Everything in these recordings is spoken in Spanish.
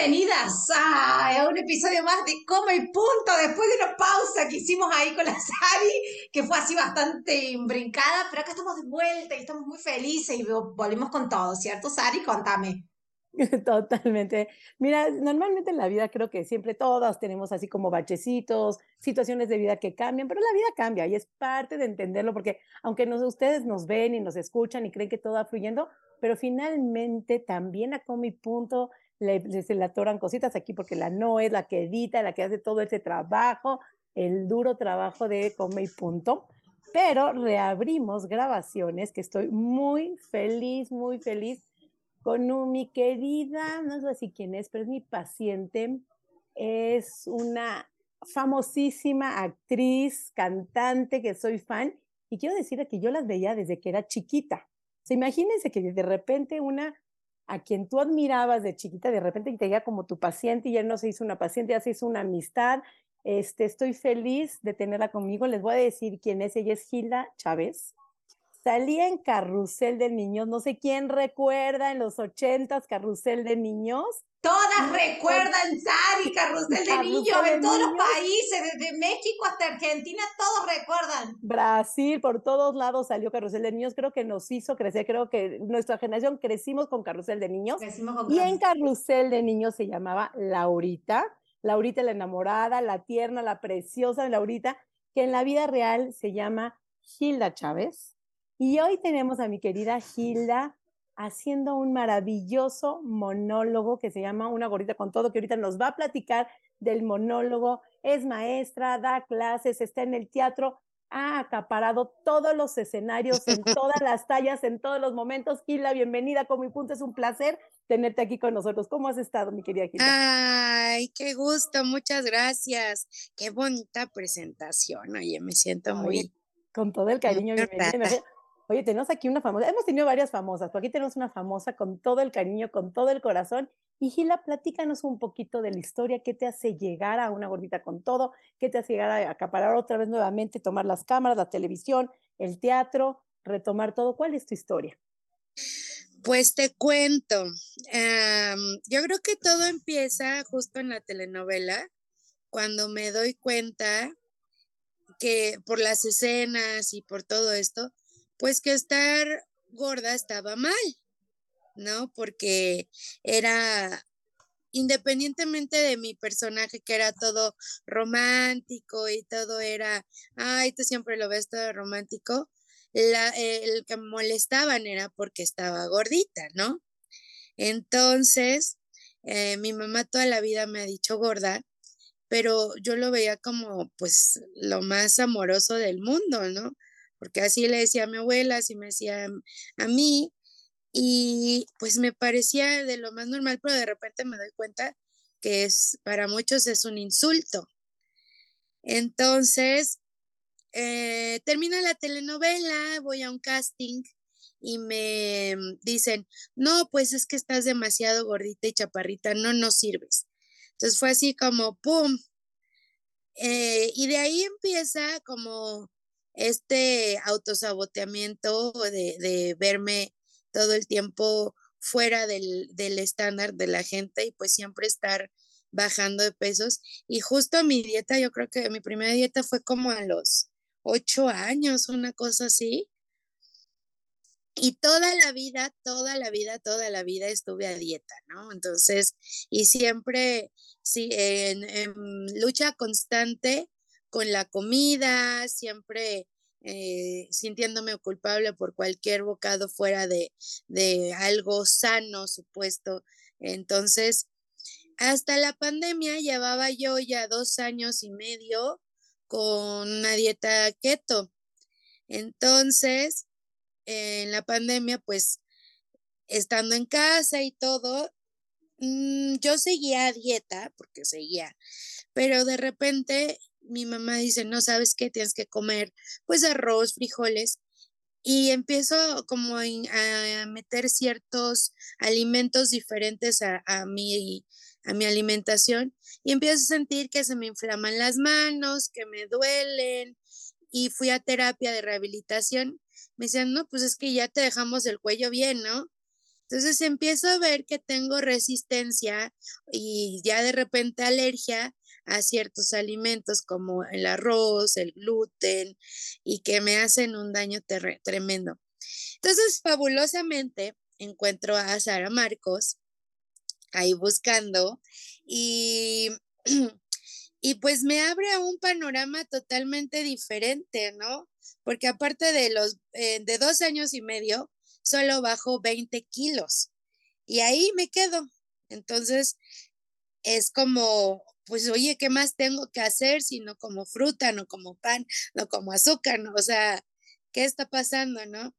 Bienvenidas a un episodio más de Coma y Punto, después de una pausa que hicimos ahí con la Sari, que fue así bastante brincada, pero acá estamos de vuelta y estamos muy felices y volvimos con todo, ¿cierto, Sari? Contame. Totalmente. Mira, normalmente en la vida creo que siempre todas tenemos así como bachecitos, situaciones de vida que cambian, pero la vida cambia y es parte de entenderlo porque aunque ustedes nos ven y nos escuchan y creen que todo va fluyendo, pero finalmente también a y Punto le, se le atoran cositas aquí porque la no es la que edita, la que hace todo ese trabajo, el duro trabajo de Come y Punto. Pero reabrimos grabaciones que estoy muy feliz, muy feliz con mi querida, no sé si quién es, pero es mi paciente, es una famosísima actriz, cantante que soy fan y quiero decirle que yo las veía desde que era chiquita. O imagínense que de repente una a quien tú admirabas de chiquita, de repente te llega como tu paciente y ya no se hizo una paciente, ya se hizo una amistad. Este, estoy feliz de tenerla conmigo. Les voy a decir quién es. Ella es Gilda Chávez. Salía en Carrusel de Niños. No sé quién recuerda en los ochentas Carrusel de Niños. Todas recuerdan Sari, Carrusel de Niños, en todos los países, desde México hasta Argentina, todos recuerdan. Brasil, por todos lados salió Carrusel de Niños, creo que nos hizo crecer, creo que nuestra generación crecimos con Carrusel de Niños. y en Carrusel de Niños se llamaba Laurita, Laurita la enamorada, la tierna, la preciosa Laurita, que en la vida real se llama Gilda Chávez. Y hoy tenemos a mi querida Gilda haciendo un maravilloso monólogo que se llama Una gorrita con todo, que ahorita nos va a platicar del monólogo. Es maestra, da clases, está en el teatro, ha acaparado todos los escenarios, en todas las tallas, en todos los momentos. Gila, bienvenida, como mi punto, es un placer tenerte aquí con nosotros. ¿Cómo has estado, mi querida Gila? Ay, qué gusto, muchas gracias. Qué bonita presentación, oye, me siento muy... Con todo el cariño, bienvenida. Oye, tenemos aquí una famosa, hemos tenido varias famosas, pero aquí tenemos una famosa con todo el cariño, con todo el corazón. Y Gila, platícanos un poquito de la historia, qué te hace llegar a una gordita con todo, qué te hace llegar a acaparar otra vez nuevamente, tomar las cámaras, la televisión, el teatro, retomar todo. ¿Cuál es tu historia? Pues te cuento, yo creo que todo empieza justo en la telenovela, cuando me doy cuenta que por las escenas y por todo esto, pues que estar gorda estaba mal, ¿no? Porque era, independientemente de mi personaje, que era todo romántico y todo era, ay, tú siempre lo ves todo romántico, el que molestaban era porque estaba gordita, ¿no? Entonces, eh, mi mamá toda la vida me ha dicho gorda, pero yo lo veía como pues lo más amoroso del mundo, ¿no? Porque así le decía a mi abuela, así me decía a mí, y pues me parecía de lo más normal, pero de repente me doy cuenta que es para muchos es un insulto. Entonces, eh, termina la telenovela, voy a un casting y me dicen, no, pues es que estás demasiado gordita y chaparrita, no nos sirves. Entonces fue así como, ¡pum! Eh, y de ahí empieza como este autosaboteamiento de, de verme todo el tiempo fuera del, del, estándar de la gente y pues siempre estar bajando de pesos. Y justo mi dieta, yo creo que mi primera dieta fue como a los ocho años, una cosa así. Y toda la vida, toda la vida, toda la vida estuve a dieta, ¿no? Entonces, y siempre, sí, en lucha constante con la comida, siempre eh, sintiéndome culpable por cualquier bocado fuera de, de algo sano, supuesto. Entonces, hasta la pandemia llevaba yo ya dos años y medio con una dieta keto. Entonces, en la pandemia, pues, estando en casa y todo, mm, yo seguía a dieta, porque seguía, pero de repente mi mamá dice, no sabes qué, tienes que comer pues arroz, frijoles. Y empiezo como a meter ciertos alimentos diferentes a, a, mi, a mi alimentación y empiezo a sentir que se me inflaman las manos, que me duelen. Y fui a terapia de rehabilitación. Me decían, no, pues es que ya te dejamos el cuello bien, ¿no? Entonces empiezo a ver que tengo resistencia y ya de repente alergia a ciertos alimentos como el arroz, el gluten y que me hacen un daño tremendo. Entonces, fabulosamente encuentro a Sara Marcos ahí buscando y, y pues me abre a un panorama totalmente diferente, ¿no? Porque aparte de los eh, de dos años y medio, solo bajo 20 kilos y ahí me quedo. Entonces, es como, pues oye, ¿qué más tengo que hacer si no como fruta, no como pan, no como azúcar? ¿no? O sea, ¿qué está pasando, no?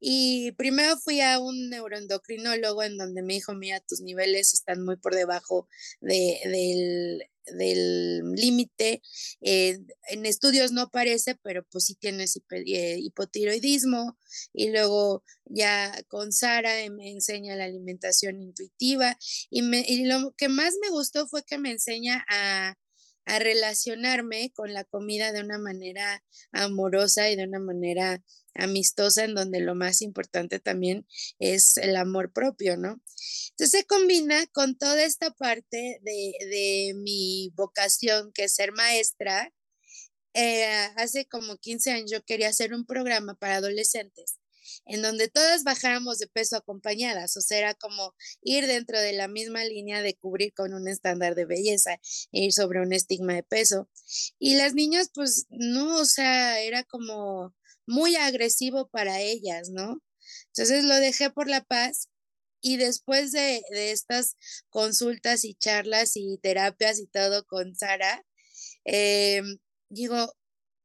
Y primero fui a un neuroendocrinólogo en donde me dijo, mira, tus niveles están muy por debajo de, del, del límite. Eh, en estudios no aparece, pero pues sí tienes eh, hipotiroidismo. Y luego ya con Sara me enseña la alimentación intuitiva. Y, me, y lo que más me gustó fue que me enseña a, a relacionarme con la comida de una manera amorosa y de una manera amistosa, en donde lo más importante también es el amor propio, ¿no? Entonces se combina con toda esta parte de, mi vocación, que es ser maestra. Eh, hace como 15 años yo quería hacer un programa para adolescentes en donde todas bajáramos de peso acompañadas, o sea, era como ir dentro de la misma línea de cubrir con un estándar de belleza e ir sobre un estigma de peso. Y las niñas, pues no, o sea, era como muy agresivo para ellas, ¿no? Entonces lo dejé por la paz y después de, estas consultas y charlas y terapias y todo con Sara, eh, digo,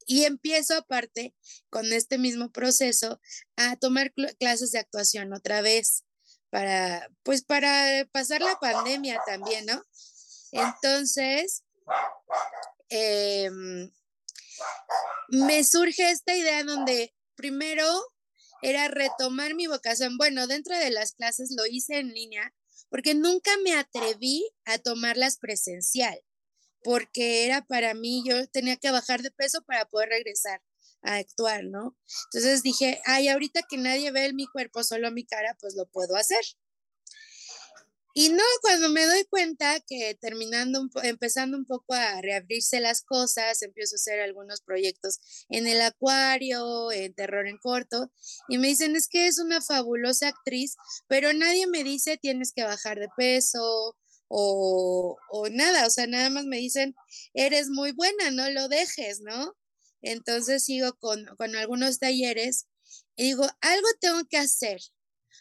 y empiezo aparte con este mismo proceso a tomar clases de actuación otra vez para, pues para pasar la pandemia también, ¿no? Entonces, em, me surge esta idea donde primero era retomar mi vocación. Bueno, dentro de las clases lo hice en línea porque nunca me atreví a tomarlas presencial, porque era para mí, yo tenía que bajar de peso para poder regresar a actuar, ¿no? Entonces dije, ay, ahorita que nadie ve mi cuerpo, solo mi cara, pues lo puedo hacer. Y no, cuando me doy cuenta que terminando, empezando un poco a reabrirse las cosas, empiezo a hacer algunos proyectos en el acuario, en terror en corto, y me dicen, es que es una fabulosa actriz, pero nadie me dice tienes que bajar de peso o, o nada, o sea, nada más me dicen, eres muy buena, no lo dejes, ¿no? Entonces sigo con, con algunos talleres y digo, algo tengo que hacer,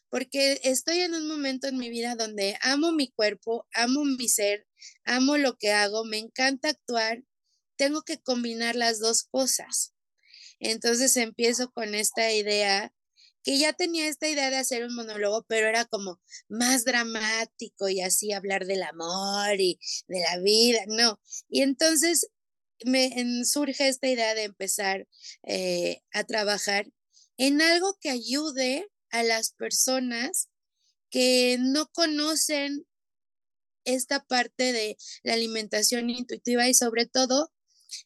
porque estoy en un momento en mi vida donde amo mi cuerpo, amo mi ser, amo lo que hago, me encanta actuar, tengo que combinar las dos cosas. Entonces empiezo con esta idea, que ya tenía esta idea de hacer un monólogo, pero era como más dramático y así hablar del amor y de la vida, no. Y entonces me surge esta idea de empezar eh, a trabajar en algo que ayude a las personas que no conocen esta parte de la alimentación intuitiva y sobre todo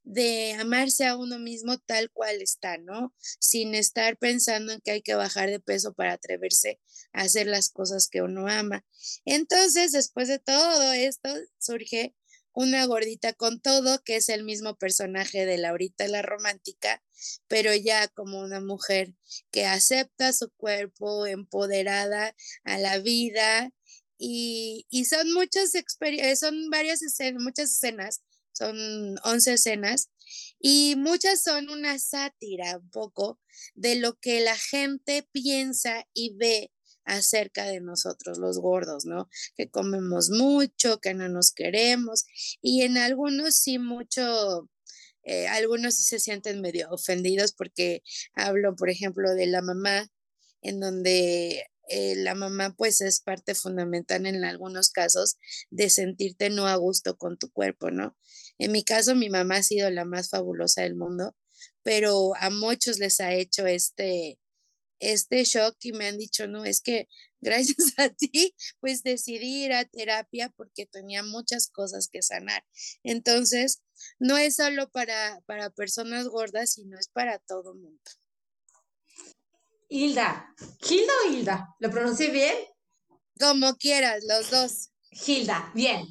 de amarse a uno mismo tal cual está, ¿no? Sin estar pensando en que hay que bajar de peso para atreverse a hacer las cosas que uno ama. Entonces, después de todo esto, surge una gordita con todo, que es el mismo personaje de Laurita la romántica, pero ya como una mujer que acepta su cuerpo, empoderada a la vida. Y, son muchas experiencias, son varias escenas, muchas escenas, son 11 escenas, y muchas son una sátira un poco de lo que la gente piensa y ve acerca de nosotros los gordos, ¿no? Que comemos mucho, que no nos queremos y en algunos sí mucho, eh, algunos sí se sienten medio ofendidos porque hablo, por ejemplo, de la mamá en donde eh, la mamá pues es parte fundamental en algunos casos de sentirte no a gusto con tu cuerpo, ¿no? En mi caso, mi mamá ha sido la más fabulosa del mundo, pero a muchos les ha hecho este, este shock y me han dicho, no, es que gracias a ti, pues decidí ir a terapia porque tenía muchas cosas que sanar. Entonces, no es solo para, para personas gordas, sino es para todo mundo. Hilda, ¿Hilda o Hilda? ¿Lo pronuncié bien? Como quieras, los dos. Hilda, bien.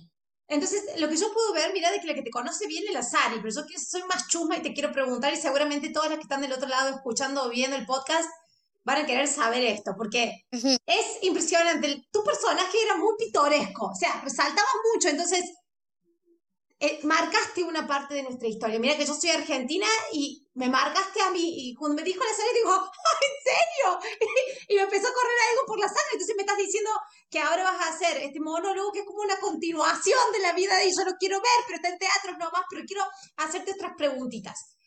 Entonces, lo que yo puedo ver, mira, de que la que te conoce bien es la Sari, pero yo soy más chusma y te quiero preguntar, y seguramente todas las que están del otro lado escuchando o viendo el podcast van a querer saber esto, porque es impresionante. Tu personaje era muy pitoresco, o sea, resaltaba mucho, entonces eh, marcaste una parte de nuestra historia. Mira que yo soy argentina y me marcaste a mí, y cuando me dijo la serie, digo, ¿en serio? Y, me empezó a correr algo por la sangre, entonces me estás diciendo que ahora vas a hacer este monólogo que es como una continuación de la vida de ella, yo lo quiero ver, pero está en teatro nomás, pero quiero hacerte otras preguntitas.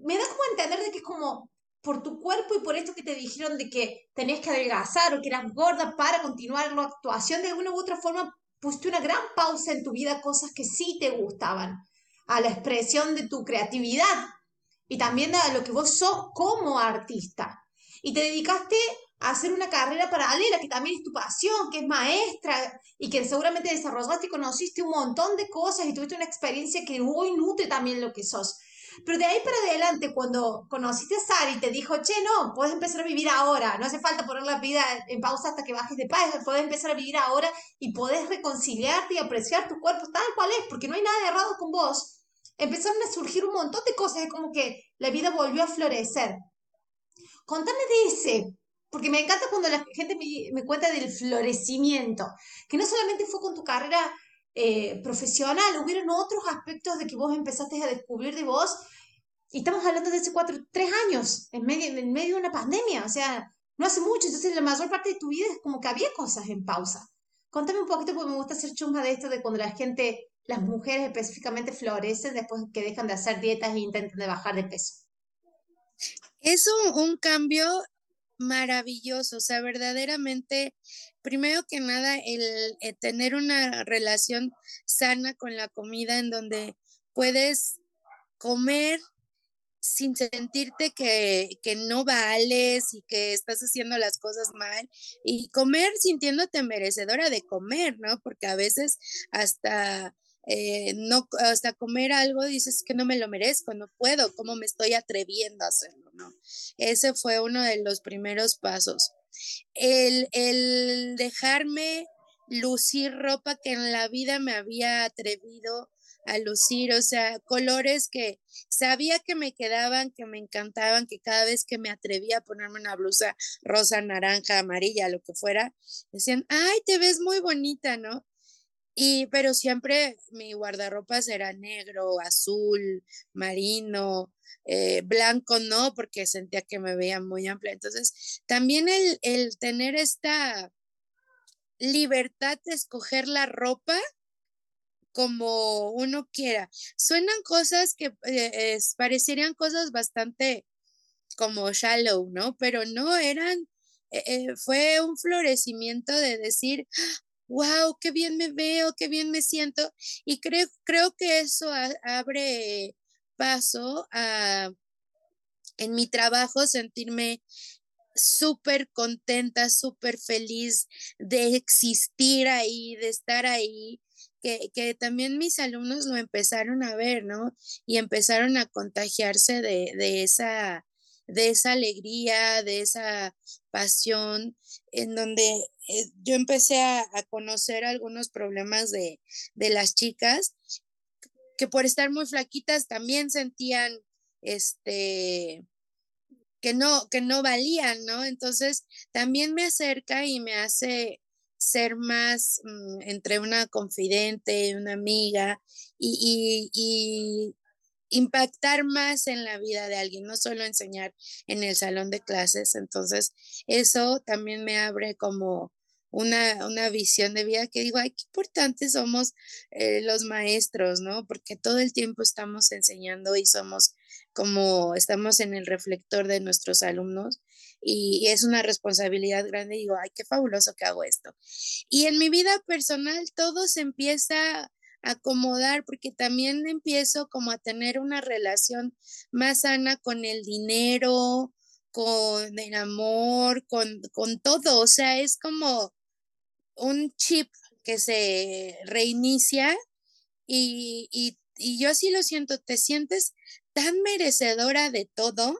me da como entender de que es como por tu cuerpo y por esto que te dijeron de que tenías que adelgazar o que eras gorda para continuar la actuación, de alguna u otra forma pusiste una gran pausa en tu vida, cosas que sí te gustaban, a la expresión de tu creatividad y también a lo que vos sos como artista. Y te dedicaste a hacer una carrera paralela, que también es tu pasión, que es maestra y que seguramente desarrollaste y conociste un montón de cosas y tuviste una experiencia que hoy nutre también lo que sos. Pero de ahí para adelante, cuando conociste a Sari, te dijo, che, no, puedes empezar a vivir ahora, no hace falta poner la vida en pausa hasta que bajes de paz, puedes empezar a vivir ahora y podés reconciliarte y apreciar tu cuerpo tal cual es, porque no hay nada de errado con vos. Empezaron a surgir un montón de cosas, es como que la vida volvió a florecer. Contame de ese, porque me encanta cuando la gente me, me cuenta del florecimiento, que no solamente fue con tu carrera eh, profesional, hubieron otros aspectos de que vos empezaste a descubrir de vos, y estamos hablando de hace cuatro, tres años, en medio, en medio de una pandemia, o sea, no hace mucho, entonces la mayor parte de tu vida es como que había cosas en pausa. Contame un poquito, porque me gusta hacer chumba de esto, de cuando la gente, las mujeres específicamente florecen después que dejan de hacer dietas e intentan de bajar de peso. Es un cambio maravilloso, o sea, verdaderamente primero que nada, el, eh, tener una relación sana con la comida en donde puedes comer sin sentirte que, que, no vales y que estás haciendo las cosas mal y comer sintiéndote merecedora de comer, ¿no? Porque a veces hasta eh, no, hasta comer algo dices que no me lo merezco, no puedo, ¿cómo me estoy atreviendo a hacerlo? ¿no? Ese fue uno de los primeros pasos el, dejarme lucir ropa que en la vida me había atrevido a lucir, o sea, colores que sabía que me quedaban, que me encantaban, que cada vez que me atrevía a ponerme una blusa rosa, naranja, amarilla, lo que fuera, decían, ay, te ves muy bonita, ¿no? Y, pero siempre mi guardarropa era negro, azul, marino, eh, blanco no, porque sentía que me veía muy amplia. Entonces, también el, el tener esta libertad de escoger la ropa como uno quiera. Suenan cosas que eh, parecerían cosas bastante como shallow, ¿no? Pero no eran, eh, fue un florecimiento de decir, wow, qué bien me veo, qué bien me siento. Y creo, creo que eso abre paso a, en mi trabajo, sentirme súper contenta, súper feliz de existir ahí, de estar ahí, que, que, también mis alumnos lo empezaron a ver, ¿no? Y empezaron a contagiarse de, de esa de esa alegría, de esa pasión, en donde eh, yo empecé a, conocer algunos problemas de, las chicas que por estar muy flaquitas también sentían este que no que no valían, ¿no? Entonces también me acerca y me hace ser más mm, entre una confidente, una amiga y, y, impactar más en la vida de alguien, no solo enseñar en el salón de clases. Entonces, eso también me abre como una, una visión de vida que digo, ay, qué importantes somos eh, los maestros, ¿no? Porque todo el tiempo estamos enseñando y somos como estamos en el reflector de nuestros alumnos y, es una responsabilidad grande. Digo, ay, qué fabuloso que hago esto. Y en mi vida personal todo se empieza acomodar porque también empiezo como a tener una relación más sana con el dinero, con el amor, con, con todo. O sea, es como un chip que se reinicia y, y, yo sí lo siento, te sientes tan merecedora de todo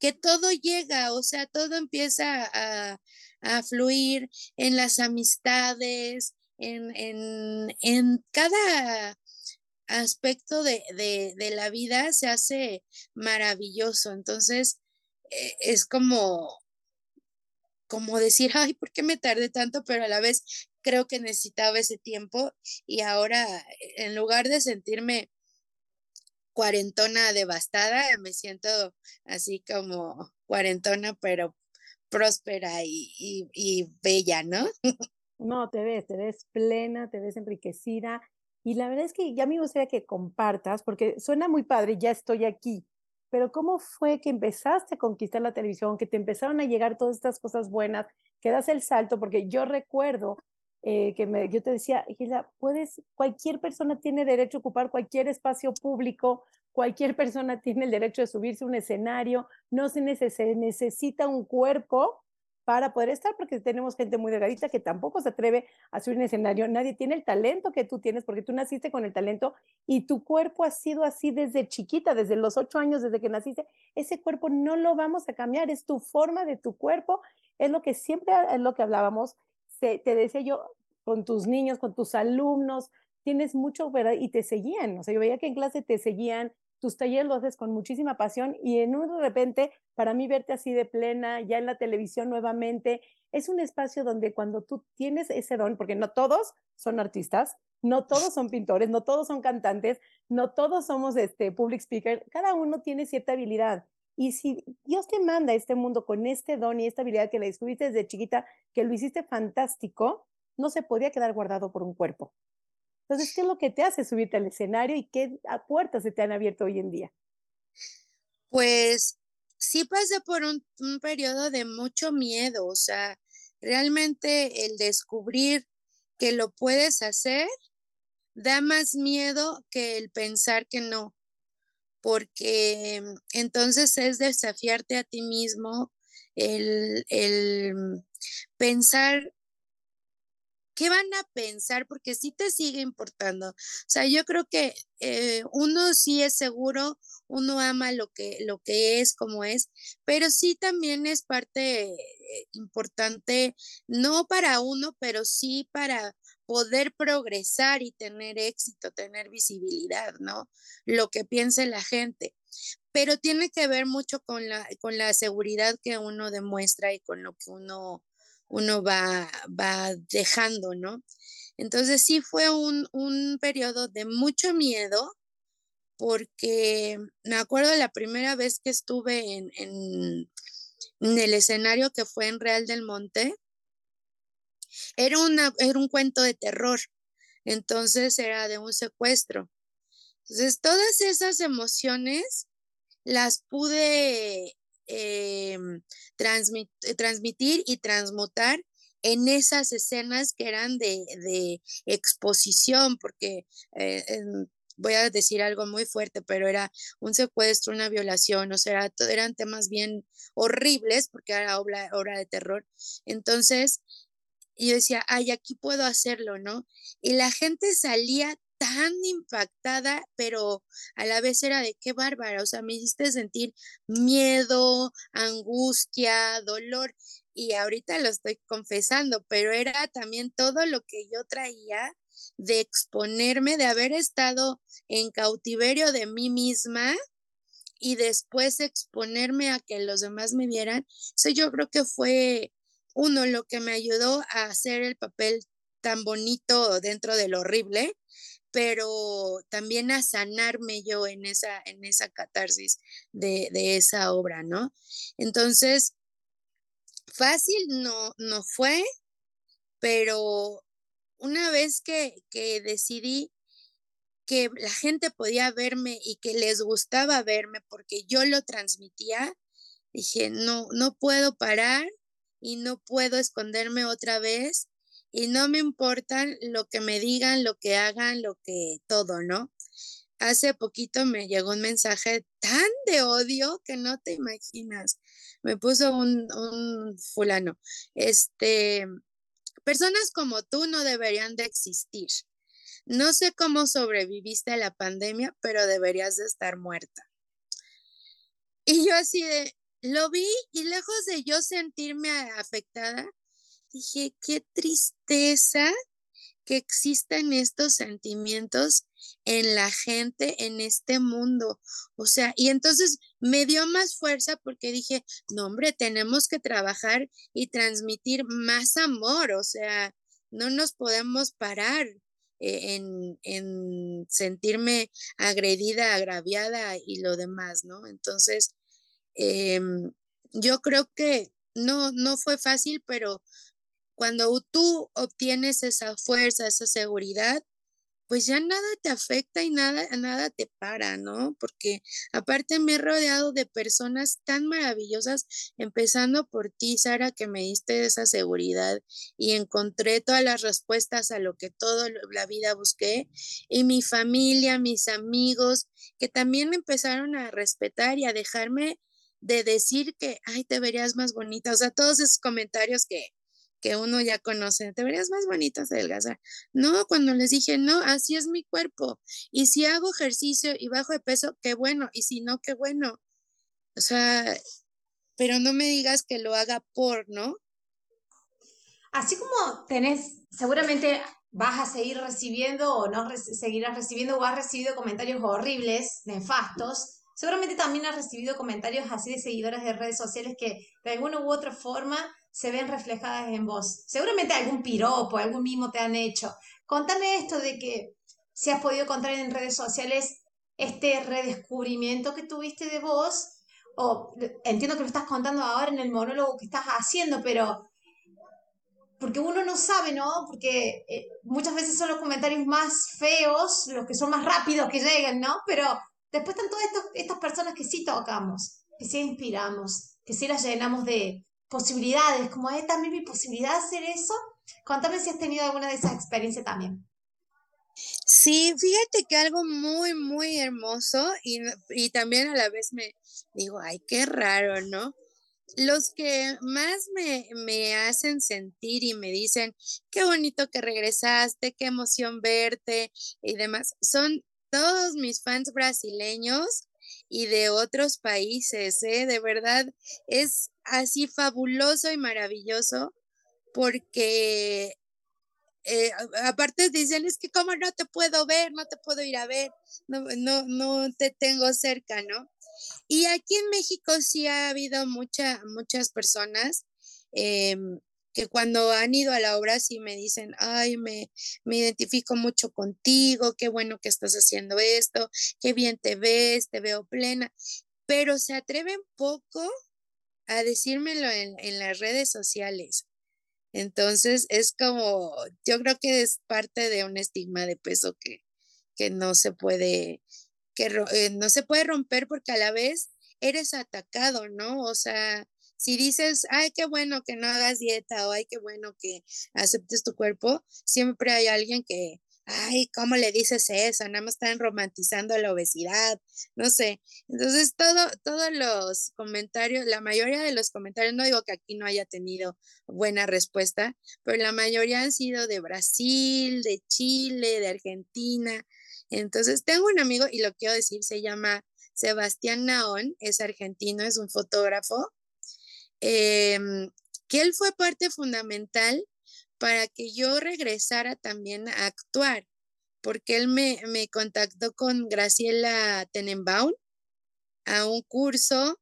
que todo llega, o sea, todo empieza a, a fluir en las amistades, en, en, en cada aspecto de, de, de, la vida se hace maravilloso. Entonces, eh, es como, como decir, ay, ¿por qué me tardé tanto? Pero a la vez creo que necesitaba ese tiempo y ahora en lugar de sentirme cuarentona devastada, me siento así como cuarentona, pero próspera y, y, bella, ¿no? No, te ves, te ves plena, te ves enriquecida. Y la verdad es que ya me gustaría que compartas, porque suena muy padre, ya estoy aquí, pero ¿cómo fue que empezaste a conquistar la televisión, que te empezaron a llegar todas estas cosas buenas, que das el salto? Porque yo recuerdo eh, que me, yo te decía, Gila, puedes, cualquier persona tiene derecho a ocupar cualquier espacio público, cualquier persona tiene el derecho de subirse a un escenario, no se, necesita un cuerpo para poder estar, porque tenemos gente muy delgadita que tampoco se atreve a subir un escenario. Nadie tiene el talento que tú tienes, porque tú naciste con el talento y tu cuerpo ha sido así desde chiquita, desde los ocho años, desde que naciste. Ese cuerpo no lo vamos a cambiar, es tu forma de tu cuerpo, es lo que siempre, es lo que hablábamos. te decía yo, con tus niños, con tus alumnos, tienes mucho, ¿verdad? Y te seguían, o sea, yo veía que en clase te seguían, tus talleres lo haces con muchísima pasión y en un de repente, para mí verte así de plena, ya en la televisión nuevamente, es un espacio donde cuando tú tienes ese don, porque no todos son artistas, no todos son pintores, no todos son cantantes, no todos somos este public speaker, cada uno tiene cierta habilidad. Y si Dios te manda a este mundo con este don y esta habilidad que le descubriste desde chiquita, que lo hiciste fantástico, no se podía quedar guardado por un cuerpo. Entonces, ¿qué es lo que te hace subirte al escenario y qué puertas se te han abierto hoy en día? Pues sí pasé por un, periodo de mucho miedo, o sea, realmente el descubrir que lo puedes hacer da más miedo que el pensar que no, porque entonces es desafiarte a ti mismo, el, el pensar ¿qué van a pensar? Porque sí te sigue importando. O sea, yo creo que eh, uno sí es seguro, uno ama lo que, lo que es, como es, pero sí también es parte eh, importante, no para uno, pero sí para poder progresar y tener éxito, tener visibilidad, ¿no? Lo que piense la gente. Pero tiene que ver mucho con la, con la seguridad que uno demuestra y con lo que uno uno va, va dejando, ¿no? Entonces sí fue un, un periodo de mucho miedo porque me acuerdo la primera vez que estuve en, en, el escenario que fue en Real del Monte, era, una, era un cuento de terror, entonces era de un secuestro. Entonces todas esas emociones las pude Em, eh, transmitir y transmutar en esas escenas que eran de, exposición, porque eh, voy a decir algo muy fuerte, pero era un secuestro, una violación, o sea, eran temas bien horribles porque era obra, obra de terror. Entonces, yo decía, ay, aquí puedo hacerlo, ¿no? Y la gente salía tan impactada, pero a la vez era de qué bárbara, o sea, me hiciste sentir miedo, angustia, dolor, y ahorita lo estoy confesando, pero era también todo lo que yo traía de exponerme, de haber estado en cautiverio de mí misma y después exponerme a que los demás me vieran. Eso yo creo que fue uno lo que me ayudó a hacer el papel tan bonito dentro de lo horrible pero también a sanarme yo en esa, en esa catarsis de, de esa obra, ¿no? Entonces, fácil no, no fue, pero una vez que, que decidí que la gente podía verme y que les gustaba verme porque yo lo transmitía, dije, no, no puedo parar y no puedo esconderme otra vez y no me importan lo que me digan, lo que hagan, lo que todo, ¿no? Hace poquito me llegó un mensaje tan de odio que no te imaginas. Me puso un, un fulano, este, personas como tú no deberían de existir. No sé cómo sobreviviste a la pandemia, pero deberías de estar muerta. Y yo así de, lo vi y lejos de yo sentirme afectada, dije, qué tristeza que existan estos sentimientos en la gente, en este mundo. O sea, y entonces me dio más fuerza porque dije, no, hombre, tenemos que trabajar y transmitir más amor. O sea, no nos podemos parar. Eh, en, en, sentirme agredida, agraviada y lo demás, ¿no? Entonces, em, yo creo que no, no fue fácil, pero cuando tú obtienes esa fuerza, esa seguridad, pues ya nada te afecta y nada, nada te para, ¿no? Porque aparte me he rodeado de personas tan maravillosas, empezando por ti, Sara, que me diste esa seguridad y encontré todas las respuestas a lo que toda la vida busqué. Y mi familia, mis amigos, que también empezaron a respetar y a dejarme de decir que, ay, te verías más bonita. O sea, todos esos comentarios que, que uno ya conoce, te verías más bonita adelgazar. No, cuando les dije, no, así es mi cuerpo. Y si hago ejercicio y bajo de peso, qué bueno. Y si no, qué bueno. O sea, pero no me digas que lo haga por, ¿no? Así como tenés, seguramente vas a seguir recibiendo o no seguirás recibiendo o has recibido comentarios horribles, nefastos. Seguramente también has recibido comentarios así de seguidores de redes sociales que de alguna u otra forma se ven reflejadas en vos. Seguramente algún piropo, algún mimo te han hecho. Contame esto de que si has podido contar en redes sociales este redescubrimiento que tuviste de vos, o entiendo que lo estás contando ahora en el monólogo que estás haciendo, pero porque uno no sabe, ¿no? Porque eh, muchas veces son los comentarios más feos, los que son más rápidos que llegan, ¿no? Pero después están todas estas personas que sí tocamos, que sí inspiramos, que sí las llenamos de, posibilidades, como es también mi posibilidad de hacer eso. Cuéntame si has tenido alguna de esas experiencias también. Sí, fíjate que algo muy, muy hermoso y, y también a la vez me digo, ay, qué raro, ¿no? Los que más me, me, hacen sentir y me dicen, qué bonito que regresaste, qué emoción verte y demás, son todos mis fans brasileños y de otros países, ¿eh? De verdad, es así fabuloso y maravilloso porque eh, aparte dicen, es que como no te puedo ver, no te puedo ir a ver, no, no, no te tengo cerca, ¿no? Y aquí en México sí ha habido mucha, muchas personas em, que cuando han ido a la obra sí me dicen, ay, me, me identifico mucho contigo, qué bueno que estás haciendo esto, qué bien te ves, te veo plena, pero se atreven poco a decírmelo en, en las redes sociales. Entonces es como, yo creo que es parte de un estigma de peso que, que no se puede, que eh, no se puede romper porque a la vez eres atacado, ¿no? O sea, si dices, ay, qué bueno que no hagas dieta o ay, qué bueno que aceptes tu cuerpo, siempre hay alguien que, ay, ¿cómo le dices eso? Nada más están romantizando la obesidad, no sé. Entonces, todo, todos los comentarios, la mayoría de los comentarios, no digo que aquí no haya tenido buena respuesta, pero la mayoría han sido de Brasil, de Chile, de Argentina. Entonces, tengo un amigo, y lo quiero decir, se llama Sebastián Naón, es argentino, es un fotógrafo, Em, que él fue parte fundamental para que yo regresara también a actuar, porque él me, me contactó con Graciela Tenenbaum a un curso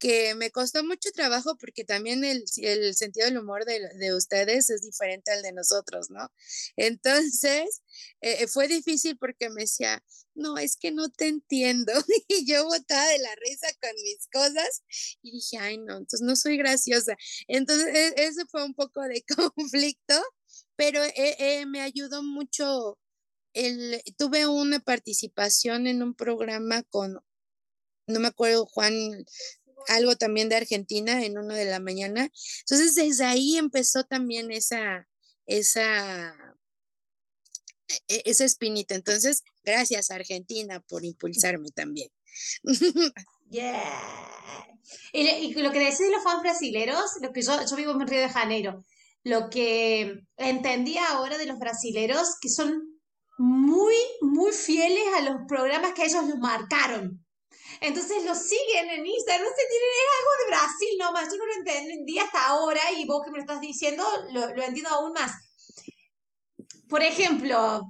que me costó mucho trabajo porque también el, el sentido del humor de, de, ustedes es diferente al de nosotros, ¿no? Entonces, eh, fue difícil porque me decía, no, es que no te entiendo. Y yo botaba de la risa con mis cosas y dije, ay, no, entonces no soy graciosa. Entonces, e, ese fue un poco de conflicto, pero eh, eh, me ayudó mucho. El, tuve una participación en un programa con, no me acuerdo, Juan, algo también de Argentina en uno de la mañana. Entonces, desde ahí empezó también esa, esa, esa espinita. Entonces, gracias Argentina por impulsarme también. Yeah. Y, lo que decís de los fans brasileros, lo que yo, yo vivo en Río de Janeiro, lo que entendí ahora de los brasileros, que son muy, muy fieles a los programas que ellos los marcaron. Entonces los siguen en Instagram, no tienen, es algo de Brasil nomás, yo no lo entendí hasta ahora y vos que me lo estás diciendo lo, lo entiendo aún más por ejemplo,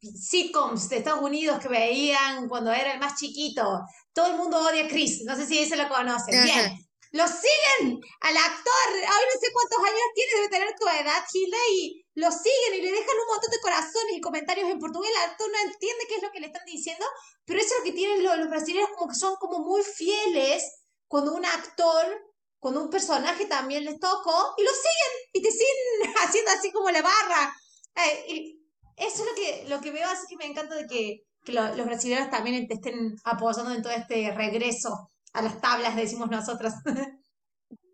sitcoms de Estados Unidos que veían cuando era el más chiquito. Todo el mundo odia a Chris, no sé si ese lo conocen. Bien, lo siguen al actor, hoy no sé cuántos años tiene, debe tener tu edad, Hilda, y lo siguen y le dejan un montón de corazones y comentarios en portugués. El actor no entiende qué es lo que le están diciendo, pero eso es lo que tienen los, los brasileños, como que son como muy fieles cuando un actor cuando un personaje también les tocó y lo siguen y te siguen haciendo así como la barra. Eh, eso es lo que, lo que veo, así que me encanta de que, los brasileños también te estén apoyando en todo este regreso a las tablas, decimos nosotros.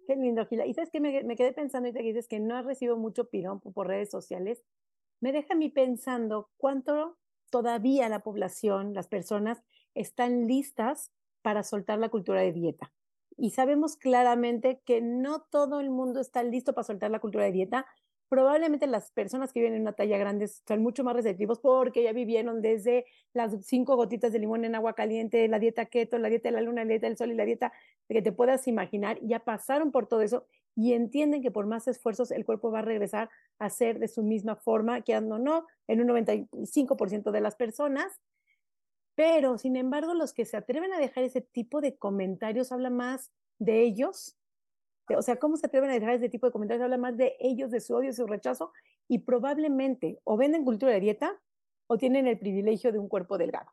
Qué lindo, Gila. Y sabes que me, me, quedé pensando ahorita que dices que no has recibido mucho pirón por redes sociales. Me deja a mí pensando cuánto todavía la población, las personas, están listas para soltar la cultura de dieta. Y sabemos claramente que no todo el mundo está listo para soltar la cultura de dieta probablemente las personas que viven en una talla grande son mucho más receptivos porque ya vivieron desde las cinco gotitas de limón en agua caliente, la dieta keto, la dieta de la luna, la dieta del sol y la dieta que te puedas imaginar, ya pasaron por todo eso y entienden que por más esfuerzos el cuerpo va a regresar a ser de su misma forma, quedando o no, en un 95% de las personas. Pero, sin embargo, los que se atreven a dejar ese tipo de comentarios habla más de ellos o sea, ¿cómo se atreven a dejar ese tipo de comentarios? Habla más de ellos, de su odio, de su rechazo, y probablemente o venden cultura de dieta o tienen el privilegio de un cuerpo delgado.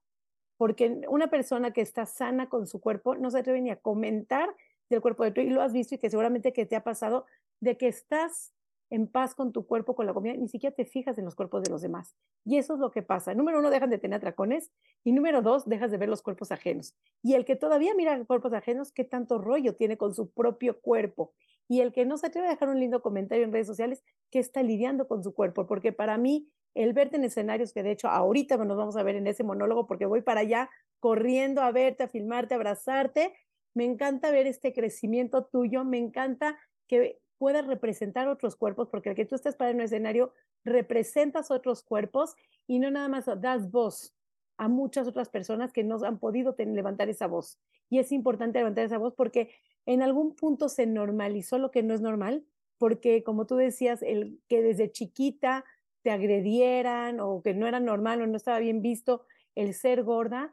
Porque una persona que está sana con su cuerpo no se atreve ni a comentar del cuerpo de otro, y lo has visto y que seguramente que te ha pasado, de que estás en paz con tu cuerpo, con la comida, ni siquiera te fijas en los cuerpos de los demás. Y eso es lo que pasa. Número uno, dejan de tener atracones y número dos, dejas de ver los cuerpos ajenos. Y el que todavía mira cuerpos ajenos, ¿qué tanto rollo tiene con su propio cuerpo? Y el que no se atreve a dejar un lindo comentario en redes sociales, ¿qué está lidiando con su cuerpo? Porque para mí, el verte en escenarios, que de hecho ahorita nos vamos a ver en ese monólogo, porque voy para allá corriendo a verte, a filmarte, a abrazarte, me encanta ver este crecimiento tuyo, me encanta que puedas representar otros cuerpos, porque el que tú estés para en un escenario, representas otros cuerpos y no nada más das voz a muchas otras personas que no han podido levantar esa voz. Y es importante levantar esa voz porque en algún punto se normalizó lo que no es normal, porque como tú decías, el que desde chiquita te agredieran o que no era normal o no estaba bien visto el ser gorda,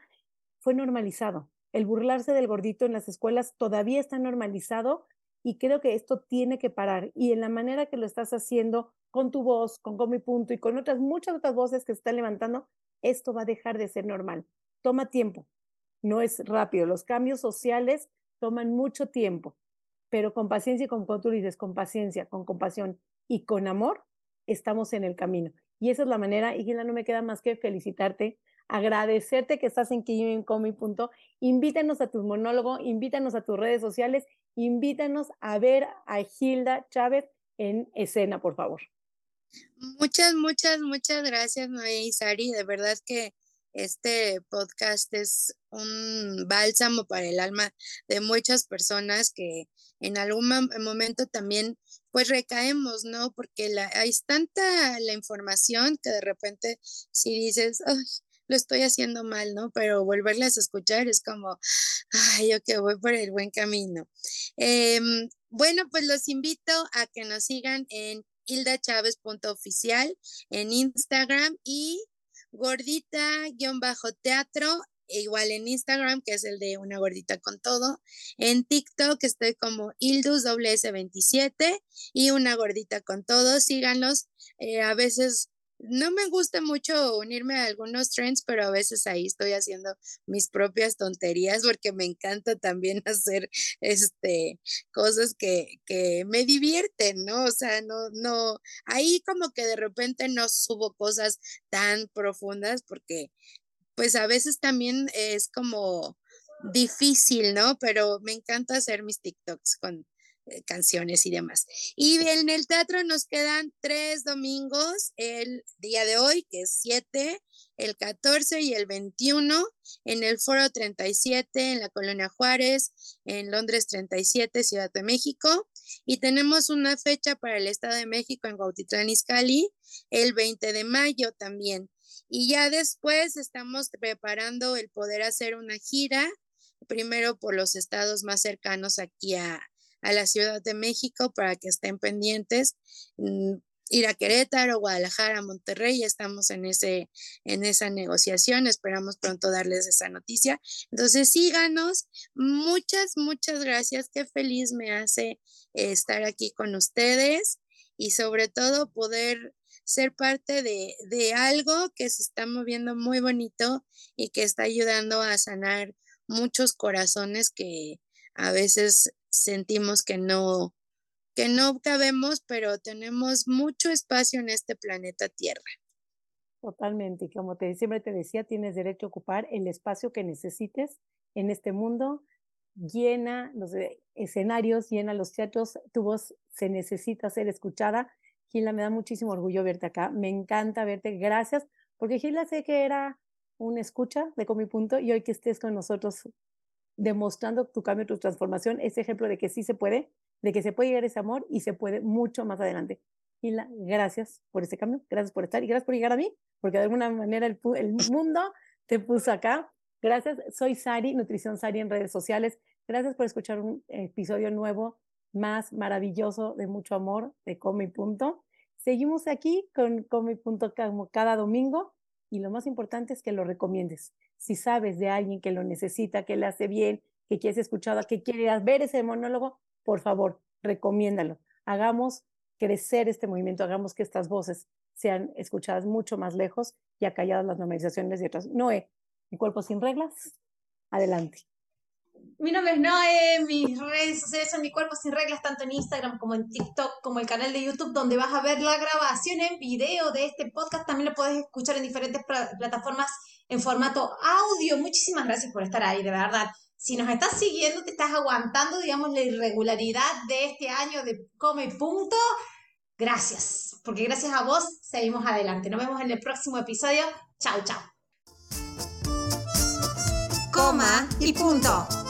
fue normalizado. El burlarse del gordito en las escuelas todavía está normalizado y creo que esto tiene que parar. Y en la manera que lo estás haciendo con tu voz, con Comi Punto y con otras, muchas otras voces que se están levantando, esto va a dejar de ser normal. Toma tiempo, no es rápido. Los cambios sociales toman mucho tiempo, pero con paciencia y con, como tú con paciencia, con compasión y con amor, estamos en el camino. Y esa es la manera, y Gila, no me queda más que felicitarte, agradecerte que estás en Punto. Invítanos a tu monólogo, invítanos a tus redes sociales invítanos a ver a Hilda Chávez en escena, por favor. Muchas, muchas, muchas gracias, Noé y Sari. De verdad que este podcast es un bálsamo para el alma de muchas personas que en algún momento también pues recaemos, ¿no? Porque la, hay tanta la información que de repente si dices, Ay, lo estoy haciendo mal, ¿no? Pero volverlas a escuchar es como, ay, yo que voy por el buen camino. Em, bueno, pues los invito a que nos sigan en hildachávez.oficial en Instagram y gordita-teatro igual en Instagram, que es el de una gordita con todo. En TikTok estoy como IldusWS27 y una gordita con todo. Síganlos. Eh, a veces no me gusta mucho unirme a algunos trends, pero a veces ahí estoy haciendo mis propias tonterías porque me encanta también hacer este cosas que, que me divierten, ¿no? O sea, no, no, ahí como que de repente no subo cosas tan profundas porque pues a veces también es como difícil, ¿no? Pero me encanta hacer mis TikToks con canciones y demás. Y en el teatro nos quedan tres domingos, el día de hoy, que es 7, el 14 y el 21, en el Foro 37, en la Colonia Juárez, en Londres 37, Ciudad de México. Y tenemos una fecha para el Estado de México en Gautitlán Izcalli, el 20 de mayo también. Y ya después estamos preparando el poder hacer una gira, primero por los estados más cercanos aquí a, la Ciudad de México para que estén pendientes. Mm, ir a Querétaro, Guadalajara, Monterrey, estamos en, ese, en esa negociación, esperamos pronto darles esa noticia. Entonces síganos, muchas, muchas gracias, qué feliz me hace estar aquí con ustedes y sobre todo poder ser parte de, de algo que se está moviendo muy bonito y que está ayudando a sanar muchos corazones que a veces sentimos que no, que no cabemos, pero tenemos mucho espacio en este planeta Tierra. Totalmente, y como te, siempre te decía, tienes derecho a ocupar el espacio que necesites en este mundo. Llena los escenarios, llena los teatros, tu voz se necesita ser escuchada Gila, me da muchísimo orgullo verte acá. Me encanta verte. Gracias, porque Gila sé que era una escucha de Comi Punto y hoy que estés con nosotros demostrando tu cambio, tu transformación, ese ejemplo de que sí se puede, de que se puede llegar ese amor y se puede mucho más adelante. Gila, gracias por ese cambio, gracias por estar y gracias por llegar a mí, porque de alguna manera el, mundo te puso acá. Gracias, soy Sari, Nutrición Sari en redes sociales. Gracias por escuchar un episodio nuevo más maravilloso de mucho amor de Come Punto. Seguimos aquí con Come Punto cada domingo y lo más importante es que lo recomiendes. Si sabes de alguien que lo necesita, que le hace bien, que quieres escuchar, que quiere ver ese monólogo, por favor, recomiéndalo. Hagamos crecer este movimiento, hagamos que estas voces sean escuchadas mucho más lejos y acalladas las normalizaciones de otras. Noé, mi cuerpo sin reglas, adelante. Mi nombre es Noé, mis redes sociales son Mi Cuerpo Sin Reglas, tanto en Instagram como en TikTok, como el canal de YouTube, donde vas a ver la grabación en video de este podcast. También lo puedes escuchar en diferentes plataformas en formato audio. Muchísimas gracias por estar ahí, de verdad. Si nos estás siguiendo, te estás aguantando, digamos, la irregularidad de este año de Come Punto. Gracias, porque gracias a vos seguimos adelante. Nos vemos en el próximo episodio. Chao, chao. Coma y punto.